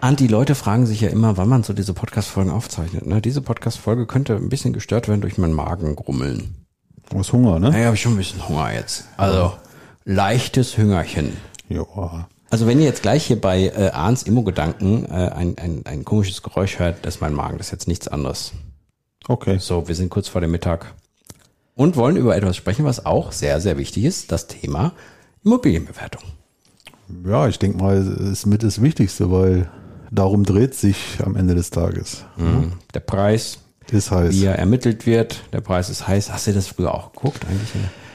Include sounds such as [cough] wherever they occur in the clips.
Und die Leute fragen sich ja immer, wann man so diese Podcast-Folgen aufzeichnet. Ne? Diese Podcast-Folge könnte ein bisschen gestört werden durch meinen Magengrummeln. Du hast Hunger, ne? Naja, habe ich schon ein bisschen Hunger jetzt. Also leichtes Hüngerchen. Ja. Also wenn ihr jetzt gleich hier bei äh, Arns Immo-Gedanken äh, ein, ein, ein komisches Geräusch hört, das ist mein Magen, das ist jetzt nichts anderes. Okay. So, wir sind kurz vor dem Mittag und wollen über etwas sprechen, was auch sehr, sehr wichtig ist, das Thema Immobilienbewertung. Ja, ich denke mal, ist mit das Wichtigste, weil darum dreht sich am Ende des Tages. Mhm. Der Preis, Ist heiß. wie er ermittelt wird, der Preis ist heiß. Hast du das früher auch geguckt eigentlich?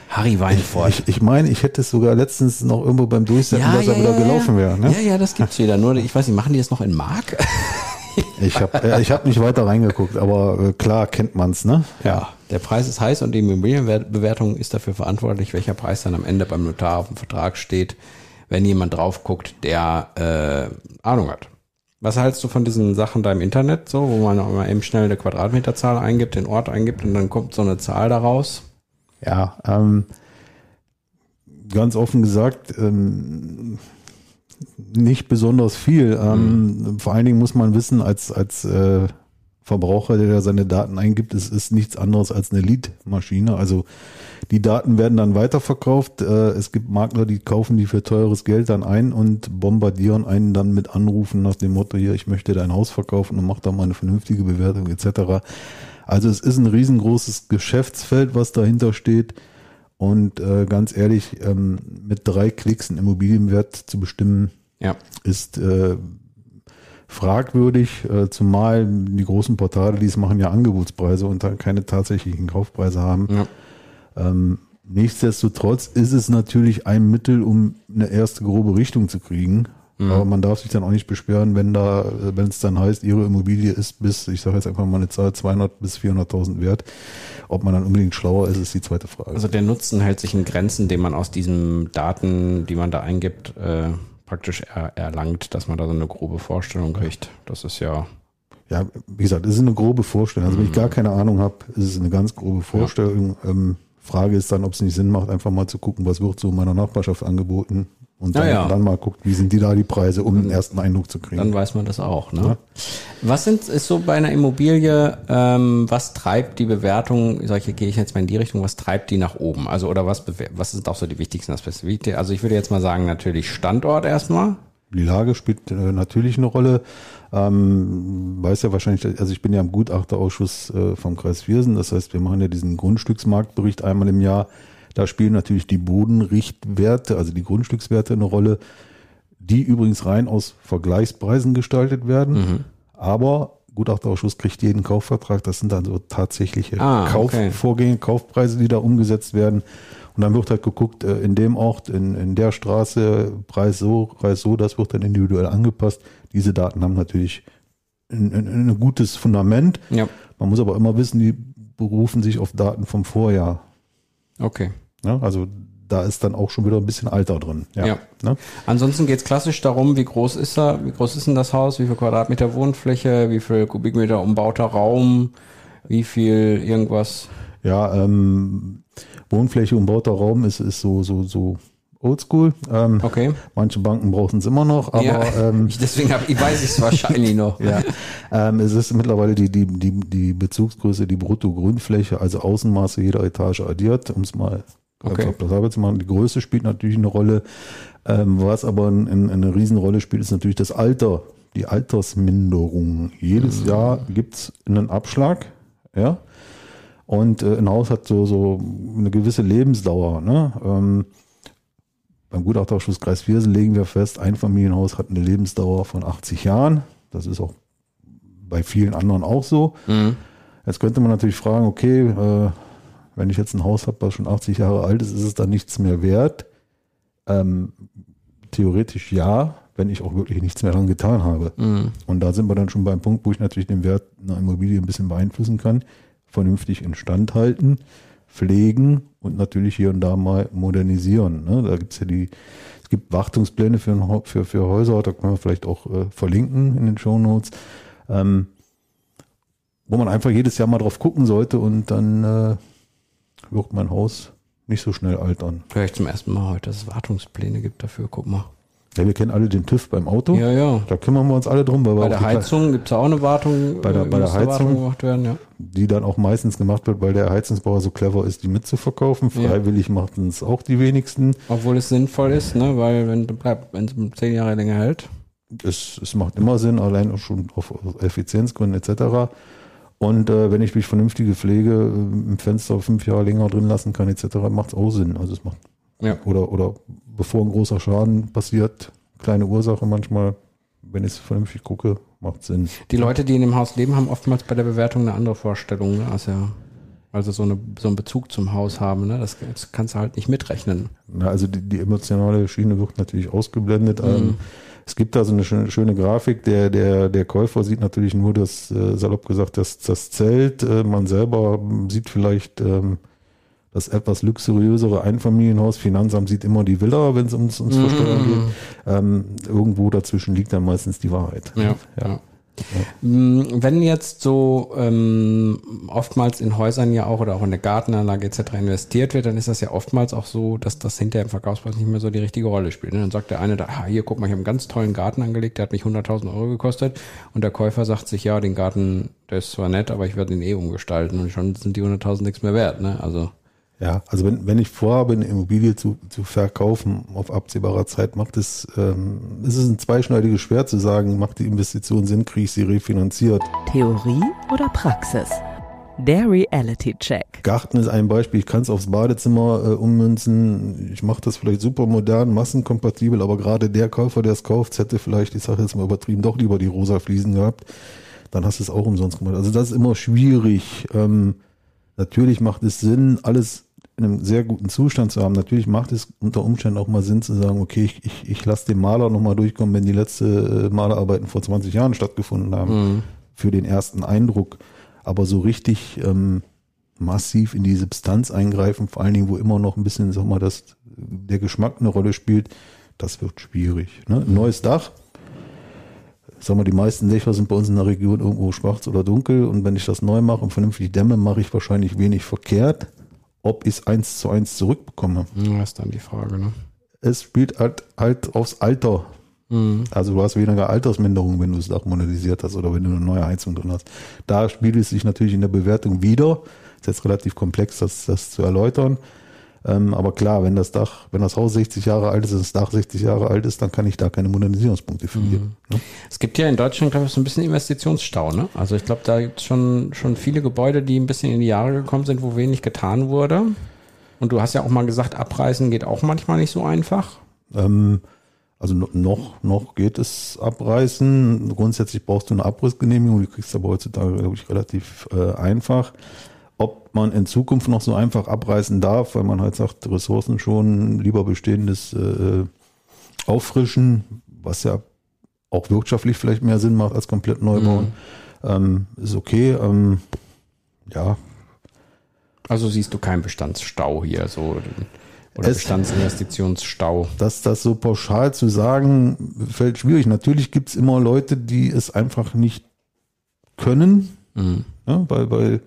Harry Weinfurt. Ich, ich meine, ich hätte es sogar letztens noch irgendwo beim Durchsetzen, dass er wieder gelaufen wäre. Ne? Ja, ja, das gibt's wieder. Nur, ich weiß nicht, machen die das noch in Mark? [laughs] Ich habe äh, ich hab nicht weiter reingeguckt, aber äh, klar kennt man's, ne? Ja, der Preis ist heiß und die Immobilienbewertung ist dafür verantwortlich, welcher Preis dann am Ende beim Notar auf dem Vertrag steht, wenn jemand drauf guckt, der äh, Ahnung hat. Was hältst du von diesen Sachen da im Internet, so, wo man auch mal eben schnell eine Quadratmeterzahl eingibt, den Ort eingibt und dann kommt so eine Zahl daraus? Ja, ähm, ganz offen gesagt, ähm, nicht besonders viel. Ähm, Vor allen Dingen muss man wissen, als, als äh, Verbraucher, der da seine Daten eingibt, es ist nichts anderes als eine Lead-Maschine. Also die Daten werden dann weiterverkauft. Äh, es gibt Makler, die kaufen die für teures Geld dann ein und bombardieren einen dann mit Anrufen nach dem Motto, hier, ich möchte dein Haus verkaufen und mach da mal eine vernünftige Bewertung etc. Also es ist ein riesengroßes Geschäftsfeld, was dahinter steht. Und äh, ganz ehrlich, ähm, mit drei Klicks einen Immobilienwert zu bestimmen, Ja. ist äh, fragwürdig, äh, zumal die großen Portale, die es machen, ja Angebotspreise und dann keine tatsächlichen Kaufpreise haben. Ja. Ähm, nichtsdestotrotz ist es natürlich ein Mittel, um eine erste grobe Richtung zu kriegen. Aber man darf sich dann auch nicht beschweren, wenn da, wenn es dann heißt, ihre Immobilie ist bis, ich sage jetzt einfach mal eine Zahl, 200 bis 400.000 wert. Ob man dann unbedingt schlauer ist, ist die zweite Frage. Also der Nutzen hält sich in Grenzen, den man aus diesen Daten, die man da eingibt, äh, praktisch er, erlangt, dass man da so eine grobe Vorstellung kriegt. Das ist ja, Ja, wie gesagt, es ist eine grobe Vorstellung. Also wenn ich gar keine Ahnung habe, ist es eine ganz grobe Vorstellung. Ähm, Frage ist dann, ob es nicht Sinn macht, einfach mal zu gucken, was wird so in meiner Nachbarschaft angeboten und dann, Ja, ja. dann mal guckt, wie sind die da die Preise, um einen ersten Eindruck zu kriegen. dann weiß man das auch. Ne? Was sind, ist so bei einer Immobilie, ähm, was treibt die Bewertung, solche gehe ich jetzt mal in die Richtung, was treibt die nach oben? Also oder was, was sind auch so die wichtigsten Aspekte? Also ich würde jetzt mal sagen, natürlich Standort erstmal. Die Lage spielt äh, natürlich eine Rolle. Ähm, weiß ja wahrscheinlich, also ich bin ja im Gutachterausschuss äh, vom Kreis Viersen, das heißt, wir machen ja diesen Grundstücksmarktbericht einmal im Jahr. Da spielen natürlich die Bodenrichtwerte, also die Grundstückswerte eine Rolle, die übrigens rein aus Vergleichspreisen gestaltet werden. Aber Gutachterausschuss kriegt jeden Kaufvertrag, das sind dann so tatsächliche Ah, okay. Kaufvorgänge, Kaufpreise, die da umgesetzt werden. Und dann wird halt geguckt, äh, in dem Ort, in, in der Straße, Preis so, Preis so, das wird dann individuell angepasst. Diese Daten haben natürlich ein, ein, ein gutes Fundament. Ja. Man muss aber immer wissen, die berufen sich auf Daten vom Vorjahr. Okay. Ne? Also da ist dann auch schon wieder ein bisschen Alter drin. Ja. Ja. Ne? Ansonsten geht es klassisch darum, wie groß ist er, wie groß ist denn das Haus, wie viel Quadratmeter Wohnfläche, wie viel Kubikmeter umbauter Raum, wie viel irgendwas. Ja, ähm, Wohnfläche und bauter Raum ist, ist so, so, so oldschool. Ähm, Okay. Manche Banken brauchen es immer noch, aber ja, ähm, ich, [laughs] deswegen hab, ich weiß ich es wahrscheinlich noch. [laughs] ja, ähm, es ist mittlerweile die, die, die, die Bezugsgröße, die Brutto-Grünfläche, also Außenmaße jeder Etage addiert, um es mal Okay. okay. zu machen. Die Größe spielt natürlich eine Rolle. Ähm, was aber ein, ein, eine Riesenrolle spielt, ist natürlich das Alter, die Altersminderung. Jedes Jahr gibt's einen Abschlag, ja. Und äh, ein Haus hat so, so eine gewisse Lebensdauer. Ne? Ähm, beim Gutachterausschuss Kreis Viersen legen wir fest, ein Familienhaus hat eine Lebensdauer von 80 Jahren. Das ist auch bei vielen anderen auch so. Mhm. Jetzt könnte man natürlich fragen, okay, äh, wenn ich jetzt ein Haus habe, was schon 80 Jahre alt ist, ist es dann nichts mehr wert? Ähm, theoretisch ja. wenn ich auch wirklich nichts mehr dran getan habe. Mhm. Und da sind wir dann schon beim Punkt, wo ich natürlich den Wert einer Immobilie ein bisschen beeinflussen kann, vernünftig instand halten, pflegen und natürlich hier und da mal modernisieren. Ne? Da gibt's ja die, es gibt Wartungspläne für, für, für Häuser, da können wir vielleicht auch äh, verlinken in den Show Notes, ähm, wo man einfach jedes Jahr mal drauf gucken sollte und dann äh, wird mein Haus nicht so schnell altern. Höre ich zum ersten Mal heute, dass es Wartungspläne gibt dafür. Guck mal. Ja, wir kennen alle den TÜV beim Auto. Ja, ja. Da kümmern wir uns alle drum, Bei der Heizung gibt es auch eine Wartung. Bei der- äh, bei der Heizung? gemacht werden, ja. die dann auch meistens gemacht wird, weil der Heizungsbauer so clever ist, die mitzuverkaufen. Ja. Freiwillig machen es auch die wenigsten. Obwohl es sinnvoll ist, ne? weil wenn es zehn Jahre länger hält. Es, es macht immer Sinn, allein auch schon auf Effizienzgründen etc. Und äh, wenn ich mich vernünftige Pflege äh, im Fenster fünf Jahre länger drin lassen kann etc., macht es auch Sinn. Also es macht Ja. oder oder bevor ein großer Schaden passiert, kleine Ursache manchmal, wenn ich es vernünftig gucke, macht Sinn. Die Leute, die in dem Haus leben, haben oftmals bei der Bewertung eine andere Vorstellung, ne? also, also so, eine, so einen Bezug zum Haus haben. Ne? Das, das kannst du halt nicht mitrechnen. Na, also die, die emotionale Schiene wird natürlich ausgeblendet. Mhm. Ähm, es gibt da so eine schöne, schöne Grafik. Der, der, der Käufer sieht natürlich nur das, äh, salopp gesagt, das, das Zelt. Äh, man selber sieht vielleicht ähm, das etwas luxuriösere Einfamilienhaus. Finanzamt sieht immer die Villa, wenn es ums, ums Versteuern geht. Ähm, irgendwo dazwischen liegt dann meistens die Wahrheit. Ja, ja. Mm, Wenn jetzt so ähm, oftmals in Häusern ja auch oder auch in der Gartenanlage etc. investiert wird, dann ist das ja oftmals auch so, dass das hinterher im Verkaufspreis nicht mehr so die richtige Rolle spielt. ne? Dann sagt der eine, da, ah, hier guck mal, ich habe einen ganz tollen Garten angelegt, der hat mich 100.000 Euro gekostet und der Käufer sagt sich, ja, den Garten, der ist zwar nett, aber ich werde ihn eh umgestalten und schon sind die 100.000 nichts mehr wert. Ne? Also Ja, also wenn, wenn ich vorhabe, eine Immobilie zu, zu verkaufen auf absehbarer Zeit, macht es, ähm, ist es ein zweischneidiges Schwert zu sagen, macht die Investition Sinn, kriege ich sie refinanziert. Theorie oder Praxis? Der Reality Check. Garten ist ein Beispiel, ich kann es aufs Badezimmer äh, ummünzen, ich mache das vielleicht super modern, massenkompatibel, aber gerade der Käufer, der es kauft, hätte vielleicht, ich sage jetzt mal übertrieben, doch lieber die rosa Fliesen gehabt, dann hast du es auch umsonst gemacht. Also das ist immer schwierig. Ähm, natürlich macht es Sinn, alles in einem sehr guten Zustand zu haben. Natürlich macht es unter Umständen auch mal Sinn zu sagen, okay, ich, ich, ich lasse den Maler nochmal durchkommen, wenn die letzte äh, Malerarbeiten vor 20 Jahren stattgefunden haben, für den ersten Eindruck. Aber so richtig ähm, massiv in die Substanz eingreifen, vor allen Dingen, wo immer noch ein bisschen, sag mal, das, der Geschmack eine Rolle spielt, das wird schwierig. Ne? Ein neues Dach, sag mal, die meisten Dächer sind bei uns in der Region irgendwo schwarz oder dunkel und wenn ich das neu mache und vernünftig dämme, mache ich wahrscheinlich wenig verkehrt. Ob ich es eins zu eins zurückbekomme. ja, ist dann die Frage. Ne? Es spielt halt, halt aufs Alter. Also du hast weniger Altersminderung, wenn du das Dach modernisiert hast oder wenn du eine neue Heizung drin hast. Da spielt es sich natürlich in der Bewertung wieder. Ist jetzt relativ komplex, das, das zu erläutern. Ähm, aber klar, wenn das Dach, wenn das Haus 60 Jahre alt ist und das Dach 60 Jahre alt ist, dann kann ich da keine Modernisierungspunkte verlieren. Ne? Es gibt ja in Deutschland, glaube ich, so ein bisschen Investitionsstau. Ne? Also ich glaube, da gibt es schon, schon viele Gebäude, die ein bisschen in die Jahre gekommen sind, wo wenig getan wurde. Und du hast ja auch mal gesagt, abreißen geht auch manchmal nicht so einfach. Ähm, also no- noch, noch geht es abreißen. Grundsätzlich brauchst du eine Abrissgenehmigung, die kriegst du aber heutzutage, glaube ich, relativ äh, einfach. Ob man in Zukunft noch so einfach abreißen darf, weil man halt sagt, Ressourcen schon, lieber bestehendes äh, auffrischen, was ja auch wirtschaftlich vielleicht mehr Sinn macht als komplett neu bauen, ähm, ist okay. Ähm, ja, Also siehst du keinen Bestandsstau hier so oder Es- Bestandsinvestitionsstau. dass das so pauschal zu sagen, fällt schwierig. Natürlich gibt es immer Leute, die es einfach nicht können, Mhm. ja, weil, weil,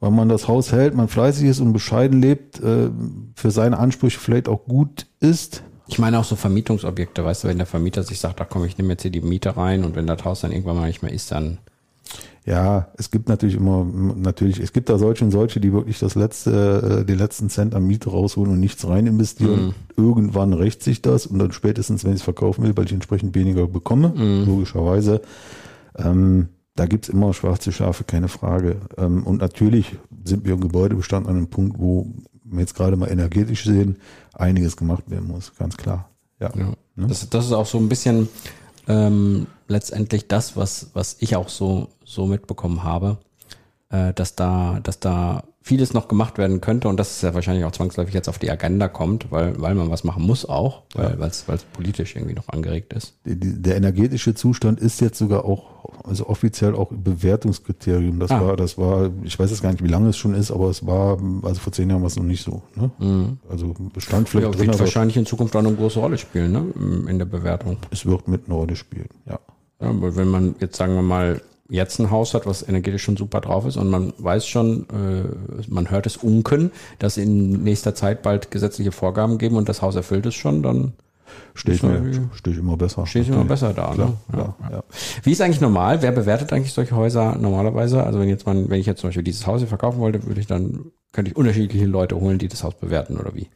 weil man das Haus hält, man fleißig ist und bescheiden lebt, äh, für seine Ansprüche vielleicht auch gut ist. Ich meine auch so Vermietungsobjekte, weißt du, wenn der Vermieter sich sagt, ach komm, ich nehme jetzt hier die Miete rein und wenn das Haus dann irgendwann mal nicht mehr ist, dann Ja, es gibt natürlich immer, natürlich, es gibt da solche und solche, die wirklich das letzte, äh, den letzten Cent an Miete rausholen und nichts rein investieren. Irgendwann rächt sich das und dann spätestens, wenn ich es verkaufen will, weil ich entsprechend weniger bekomme, logischerweise. Ähm, da gibt's immer schwarze Schafe, keine Frage. Ähm, und natürlich sind wir im Gebäudebestand an einem Punkt, wo wir jetzt gerade mal energetisch sehen, einiges gemacht werden muss, ganz klar. Ja. Ja. Ne? Das, das ist auch so ein bisschen ähm, letztendlich das, was, was ich auch so, so mitbekommen habe, äh, dass da, dass da vieles noch gemacht werden könnte und das ist ja wahrscheinlich auch zwangsläufig jetzt auf die Agenda kommt, weil, weil man was machen muss auch, weil ja. es politisch irgendwie noch angeregt ist. Der energetische Zustand ist jetzt sogar auch, also offiziell auch Bewertungskriterium. Das ah. war, das war, ich weiß jetzt gar nicht, wie lange es schon ist, aber es war, also vor zehn Jahren war es noch nicht so. Ne? Mhm. Also Bestand vielleicht ja, drin. Wird wahrscheinlich in Zukunft auch eine große Rolle spielen, ne? In der Bewertung. Es wird mit eine Rolle spielen, ja. Ja, aber wenn man jetzt sagen wir mal jetzt ein Haus hat, was energetisch schon super drauf ist und man weiß schon, äh, man hört es unken, dass in nächster Zeit bald gesetzliche Vorgaben geben und das Haus erfüllt es schon, dann stehe ich, steh ich immer besser. Stehe ich immer besser da. Klar, ne? klar, ja, ja. Wie ist eigentlich normal? Wer bewertet eigentlich solche Häuser normalerweise? Also wenn jetzt man, wenn ich jetzt zum Beispiel dieses Haus hier verkaufen wollte, würde ich dann, könnte ich unterschiedliche Leute holen, die das Haus bewerten oder wie?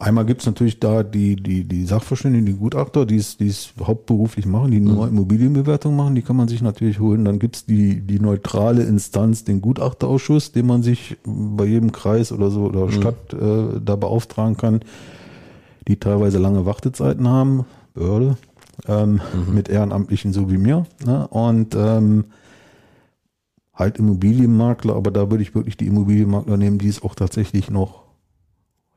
Einmal gibt's natürlich da die, die, die Sachverständigen, die Gutachter, die es, die es hauptberuflich machen, die nur mhm. Immobilienbewertung machen, die kann man sich natürlich holen. Dann gibt's die, die neutrale Instanz, den Gutachterausschuss, den man sich bei jedem Kreis oder so oder mhm. Stadt äh, da beauftragen kann, die teilweise lange Wartezeiten haben, Behörde, ähm, mhm. mit Ehrenamtlichen so wie mir. Ne? Und ähm, halt Immobilienmakler, aber da würde ich wirklich die Immobilienmakler nehmen, die es auch tatsächlich noch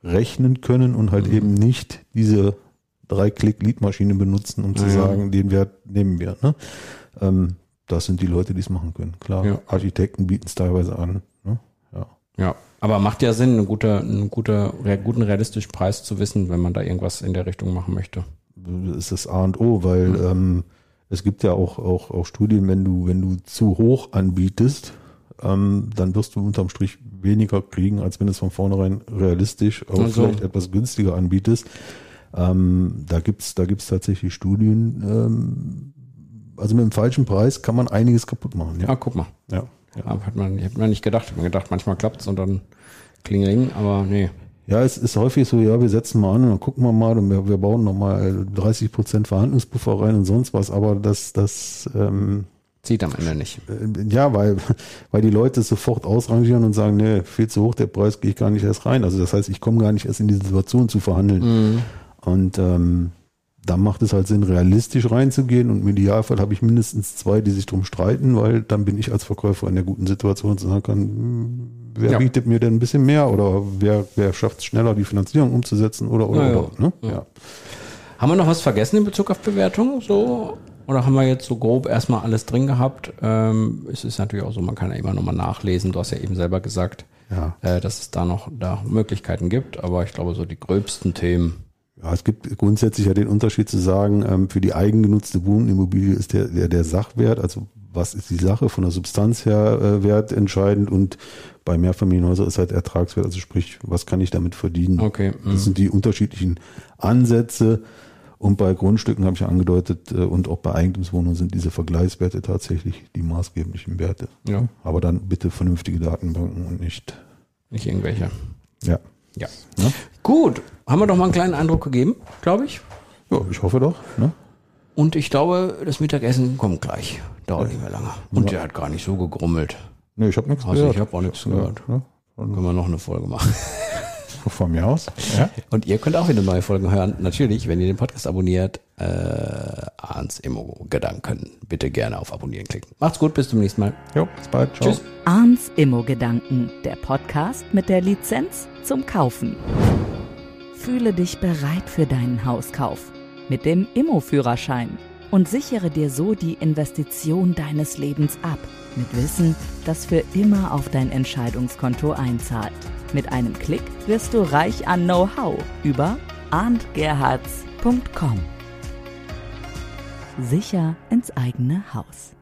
rechnen können und halt mhm. eben nicht diese Drei-Klick-Lead-Maschine benutzen, um zu ja. sagen, den Wert nehmen wir. Ne? Ähm, das sind die Leute, die es machen können. Klar, ja. Architekten bieten es teilweise an. Ne? Ja. ja, aber macht ja Sinn, einen, guter, einen guter, guten realistischen Preis zu wissen, wenn man da irgendwas in der Richtung machen möchte. Das ist das A und O, weil mhm. ähm, es gibt ja auch, auch, auch Studien, wenn du, wenn du zu hoch anbietest, ähm, dann wirst du unterm Strich weniger kriegen, als wenn es von vornherein realistisch auch also. vielleicht etwas günstiger anbietest. Ähm, da gibt's da gibt's tatsächlich Studien. Ähm, also mit dem falschen Preis kann man einiges kaputt machen. Ja, ah, guck mal. Ja. ja. Hat man, hat man nicht gedacht. Hat man gedacht, manchmal klappt's und dann klingeling, aber nee. Ja, es ist häufig so, ja, wir setzen mal an und dann gucken wir mal und wir, wir bauen nochmal 30 Prozent Verhandlungspuffer rein und sonst was, aber das, das ähm, Zieht am Ende nicht. Äh, ja, weil, [laughs] weil die Leute sofort ausrangieren und sagen, nee, viel zu hoch der Preis, gehe ich gar nicht erst rein. Also das heißt, ich komme gar nicht erst in die Situation zu verhandeln. Mhm. Und ähm, dann macht es halt Sinn, realistisch reinzugehen und im Idealfall habe ich mindestens zwei, die sich drum streiten, weil dann bin ich als Verkäufer in der guten Situation zu sagen kann, hm, wer ja. bietet mir denn ein bisschen mehr oder wer, wer schafft es schneller, die Finanzierung umzusetzen oder oder ja, oder. Ne? Ja. Haben wir noch was vergessen in Bezug auf Bewertung? So oder haben wir jetzt so grob erstmal alles drin gehabt? Ähm, es ist natürlich auch so, man kann ja immer nochmal nachlesen. Du hast ja eben selber gesagt, ja. äh, dass es da noch da Möglichkeiten gibt. Aber ich glaube, so die gröbsten Themen. Ja, es gibt grundsätzlich ja den Unterschied zu sagen, ähm, für die eigengenutzte Wohnimmobilie ist der, der, der Sachwert, also was ist die Sache von der Substanz her äh, Wert entscheidend und bei Mehrfamilienhäusern ist halt Ertragswert, also sprich, was kann ich damit verdienen? Okay. Das mhm. sind die unterschiedlichen Ansätze. Und bei Grundstücken habe ich ja angedeutet äh, und auch bei Eigentumswohnungen sind diese Vergleichswerte tatsächlich die maßgeblichen Werte. Ja. Aber dann bitte vernünftige Datenbanken und nicht. Nicht irgendwelche. Ja. Ja. ja. Gut. Haben wir doch mal einen kleinen Eindruck gegeben, glaube ich. Ja, ich hoffe doch. Ne? Und ich glaube, das Mittagessen kommt gleich. Dauert ja. nicht mehr lange. Und ja. der hat gar nicht so gegrummelt. Nee, ich habe nichts also gehört. Ich habe auch nichts gehört. Ja. Können wir noch eine Folge machen. [laughs] Von mir aus. Ja. Und ihr könnt auch wieder neue Folgen hören. Natürlich, wenn ihr den Podcast abonniert, äh, Arns Immo Gedanken. Bitte gerne auf Abonnieren klicken. Macht's gut, bis zum nächsten Mal. Jo, bis bald. Ciao. Tschüss. Arns Immo Gedanken, der Podcast mit der Lizenz zum Kaufen. Fühle dich bereit für deinen Hauskauf mit dem Immo-Führerschein und sichere dir so die Investition deines Lebens ab. Mit Wissen, das für immer auf dein Entscheidungskonto einzahlt. Mit einem Klick wirst du reich an Know-how über arndgerhards.com. Sicher ins eigene Haus.